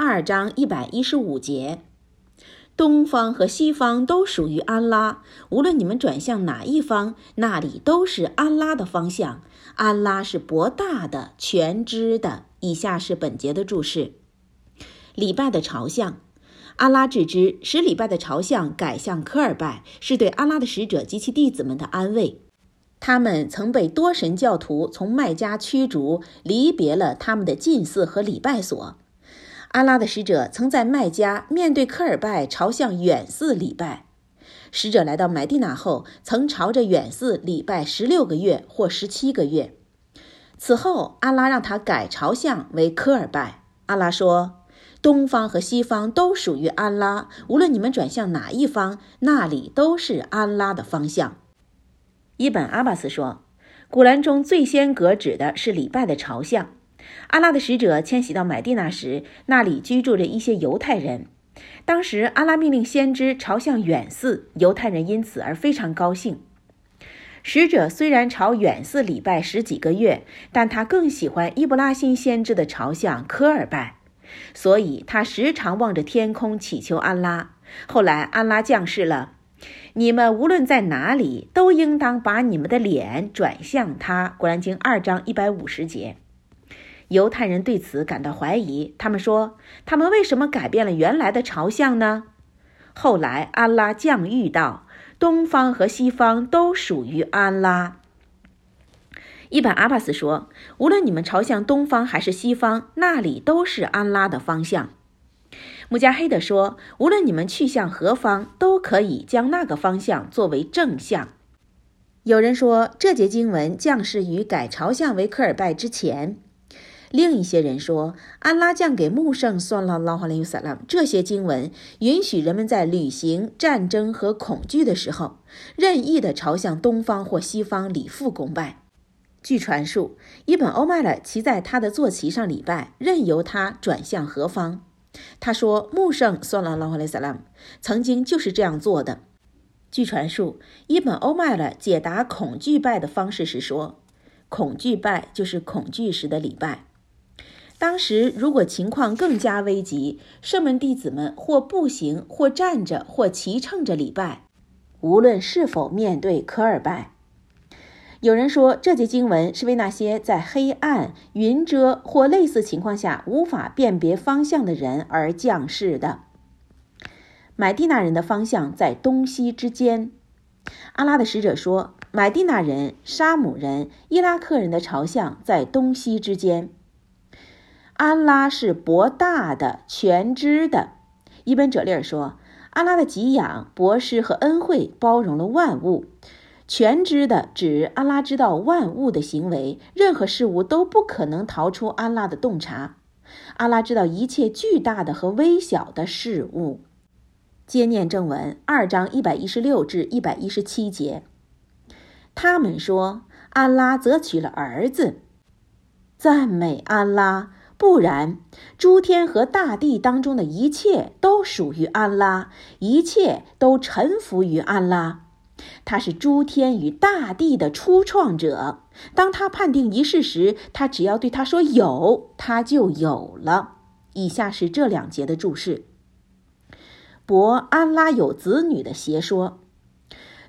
二章一百一十五节。东方和西方都属于安拉，无论你们转向哪一方，那里都是安拉的方向。安拉是博大的、全知的。以下是本节的注释：礼拜的朝向，安拉只知使礼拜的朝向改向科尔拜，是对安拉的使者及其弟子们的安慰。他们曾被多神教徒从麦加驱逐，离别了他们的近寺和礼拜所。阿拉的使者曾在麦加面对科尔拜朝向远寺礼拜。使者来到麦地那后，曾朝着远寺礼拜十六个月或十七个月。此后，阿拉让他改朝向为科尔拜。阿拉说：“东方和西方都属于安拉，无论你们转向哪一方，那里都是安拉的方向。”伊本阿巴斯说：“古兰中最先格指的是礼拜的朝向。”阿拉的使者迁徙到买地那时，那里居住着一些犹太人。当时，阿拉命令先知朝向远寺，犹太人因此而非常高兴。使者虽然朝远寺礼拜十几个月，但他更喜欢伊布拉辛先知的朝向科尔拜，所以他时常望着天空祈求安拉。后来，安拉降世了：“你们无论在哪里，都应当把你们的脸转向他。”《古兰经》二章一百五十节。犹太人对此感到怀疑，他们说：“他们为什么改变了原来的朝向呢？”后来，安拉降谕道：“东方和西方都属于安拉。”伊本阿巴斯说：“无论你们朝向东方还是西方，那里都是安拉的方向。”穆加黑德说：“无论你们去向何方，都可以将那个方向作为正向。”有人说，这节经文降世于改朝向为科尔拜之前。另一些人说，安拉降给穆圣算了拉哈林萨拉这些经文，允许人们在旅行、战争和恐惧的时候，任意的朝向东方或西方礼复公拜。据传述，伊本欧麦勒骑在他的坐骑上礼拜，任由他转向何方。他说，穆圣算了拉哈林萨拉曾经就是这样做的。据传述，伊本欧麦勒解答恐惧拜的方式是说，恐惧拜就是恐惧时的礼拜。当时，如果情况更加危急，圣门弟子们或步行，或站着，或骑乘着礼拜，无论是否面对科尔拜。有人说，这节经文是为那些在黑暗、云遮或类似情况下无法辨别方向的人而降世的。买地那人的方向在东西之间。阿拉的使者说，买地那人、沙姆人、伊拉克人的朝向在东西之间。安拉是博大的、全知的。伊本·哲利尔说：“安拉的给养、博施和恩惠包容了万物。全知的指安拉知道万物的行为，任何事物都不可能逃出安拉的洞察。安拉知道一切巨大的和微小的事物。”接念正文二章一百一十六至一百一十七节。他们说：“安拉则娶了儿子。”赞美安拉。不然，诸天和大地当中的一切都属于安拉，一切都臣服于安拉。他是诸天与大地的初创者。当他判定一事时，他只要对他说有，他就有了。以下是这两节的注释：博安拉有子女的邪说。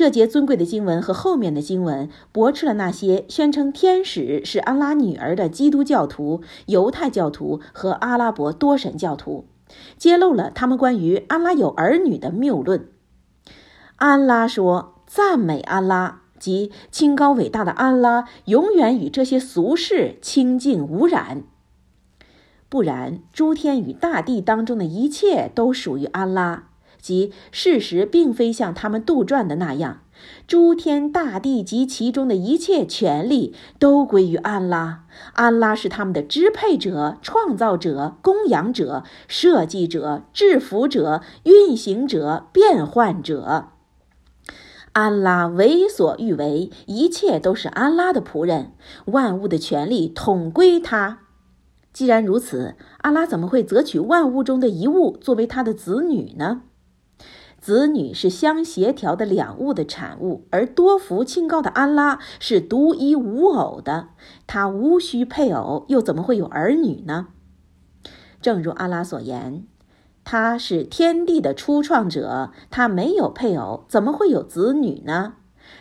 这节尊贵的经文和后面的经文驳斥了那些宣称天使是安拉女儿的基督教徒、犹太教徒和阿拉伯多神教徒，揭露了他们关于安拉有儿女的谬论。安拉说：“赞美安拉，即清高伟大的安拉，永远与这些俗世清净无染。不然，诸天与大地当中的一切都属于安拉。”即事实并非像他们杜撰的那样，诸天大地及其中的一切权利都归于安拉。安拉是他们的支配者、创造者、供养者、设计者、制服者、运行者、变换者。安拉为所欲为，一切都是安拉的仆人，万物的权利统归他。既然如此，安拉怎么会择取万物中的一物作为他的子女呢？子女是相协调的两物的产物，而多福清高的安拉是独一无偶的，他无需配偶，又怎么会有儿女呢？正如阿拉所言，他是天地的初创者，他没有配偶，怎么会有子女呢？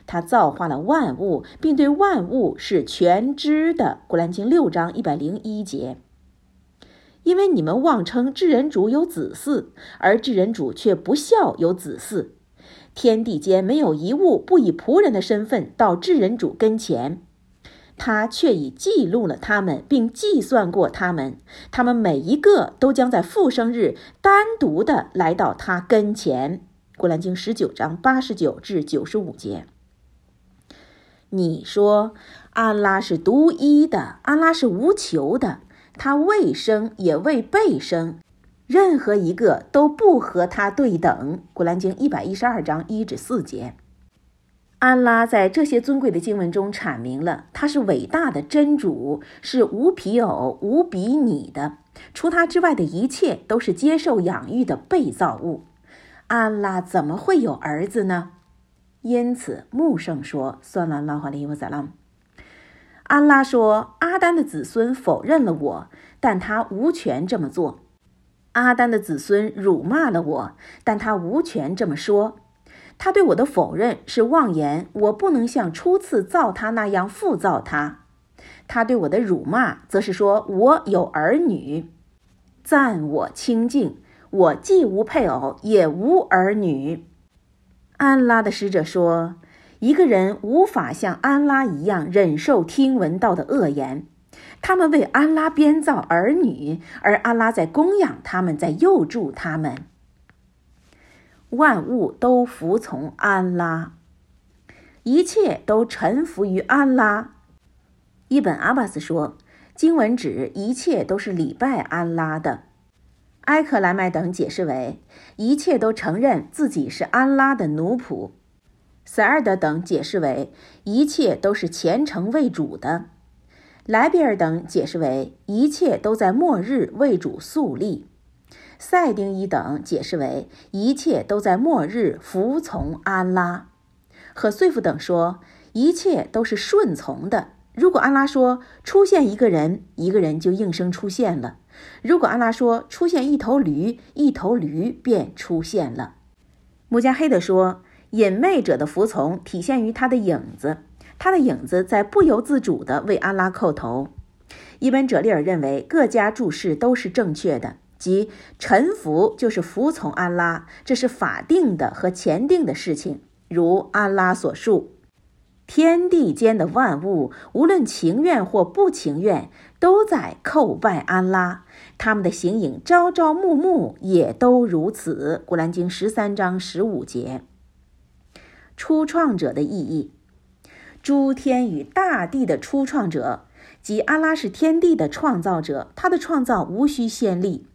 他造化了万物，并对万物是全知的。古兰经六章一百零一节。因为你们妄称智人主有子嗣，而智人主却不孝有子嗣。天地间没有一物不以仆人的身份到智人主跟前，他却已记录了他们，并计算过他们。他们每一个都将在复生日单独的来到他跟前。古兰经十九章八十九至九十五节。你说，安拉是独一的，安拉是无求的。他未生也未被生，任何一个都不和他对等。古兰经一百一十二章一至四节，安拉在这些尊贵的经文中阐明了他是伟大的真主，是无匹偶、无比拟的。除他之外的一切都是接受养育的被造物。安拉怎么会有儿子呢？因此，穆圣说：“算了，拉哈利沃萨拉。”安拉说：“阿丹的子孙否认了我，但他无权这么做。阿丹的子孙辱骂了我，但他无权这么说。他对我的否认是妄言，我不能像初次造他那样复造他。他对我的辱骂，则是说我有儿女，赞我清净，我既无配偶，也无儿女。”安拉的使者说。一个人无法像安拉一样忍受听闻到的恶言，他们为安拉编造儿女，而安拉在供养他们，在佑助他们。万物都服从安拉，一切都臣服于安拉。伊本阿巴斯说，经文指一切都是礼拜安拉的。埃克莱麦等解释为，一切都承认自己是安拉的奴仆。塞尔德等解释为一切都是虔诚为主的，莱比尔等解释为一切都在末日为主肃立，赛丁一等解释为一切都在末日服从安拉，和岁夫等说一切都是顺从的。如果安拉说出现一个人，一个人就应声出现了；如果安拉说出现一头驴，一头驴便出现了。穆加黑德说。隐昧者的服从体现于他的影子，他的影子在不由自主地为安拉叩头。伊本·哲利尔认为各家注释都是正确的，即臣服就是服从安拉，这是法定的和前定的事情。如安拉所述，天地间的万物无论情愿或不情愿，都在叩拜安拉，他们的形影朝朝暮暮也都如此。古兰经十三章十五节。初创者的意义，诸天与大地的初创者，即阿拉是天地的创造者，他的创造无需先例。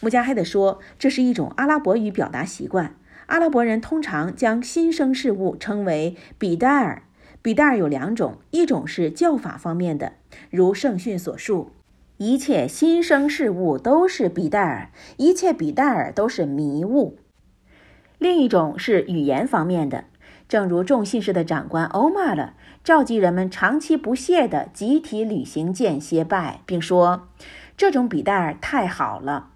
穆加黑德说，这是一种阿拉伯语表达习惯。阿拉伯人通常将新生事物称为比戴尔。比戴尔有两种，一种是教法方面的，如圣训所述，一切新生事物都是比戴尔，一切比戴尔都是迷雾；另一种是语言方面的。正如众信士的长官欧玛了，召集人们长期不懈地集体旅行间歇拜，并说：“这种比代尔太好了。”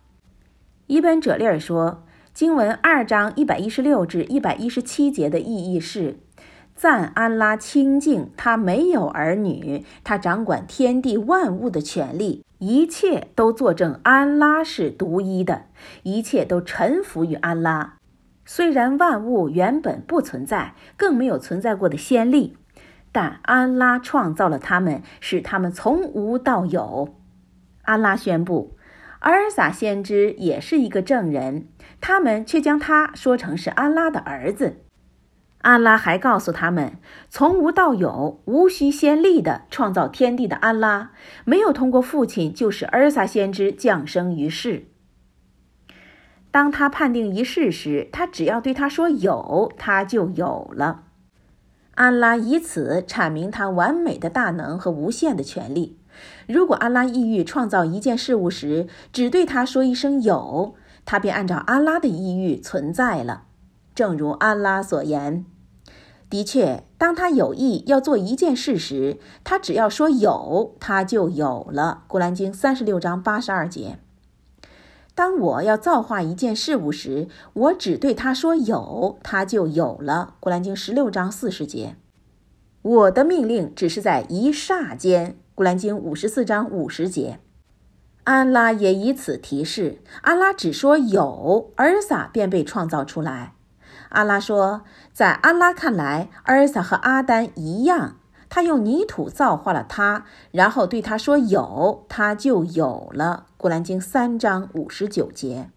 伊本·哲利尔说，经文二章一百一十六至一百一十七节的意义是：赞安拉清净，他没有儿女，他掌管天地万物的权利，一切都作证安拉是独一的，一切都臣服于安拉。虽然万物原本不存在，更没有存在过的先例，但安拉创造了他们，使他们从无到有。安拉宣布，阿尔撒先知也是一个证人，他们却将他说成是安拉的儿子。安拉还告诉他们，从无到有、无需先例的创造天地的安拉，没有通过父亲就使阿尔撒先知降生于世。当他判定一事时，他只要对他说有，他就有了。安拉以此阐明他完美的大能和无限的权利。如果安拉意欲创造一件事物时，只对他说一声有，他便按照安拉的意欲存在了。正如安拉所言：“的确，当他有意要做一件事时，他只要说有，他就有了。”古兰经三十六章八十二节。当我要造化一件事物时，我只对他说有，他就有了。古兰经十六章四十节。我的命令只是在一霎间。古兰经五十四章五十节。安拉也以此提示：安拉只说有，尔撒便被创造出来。安拉说，在安拉看来，尔撒和阿丹一样。他用泥土造化了他，然后对他说：“有，他就有了。”《古兰经》三章五十九节。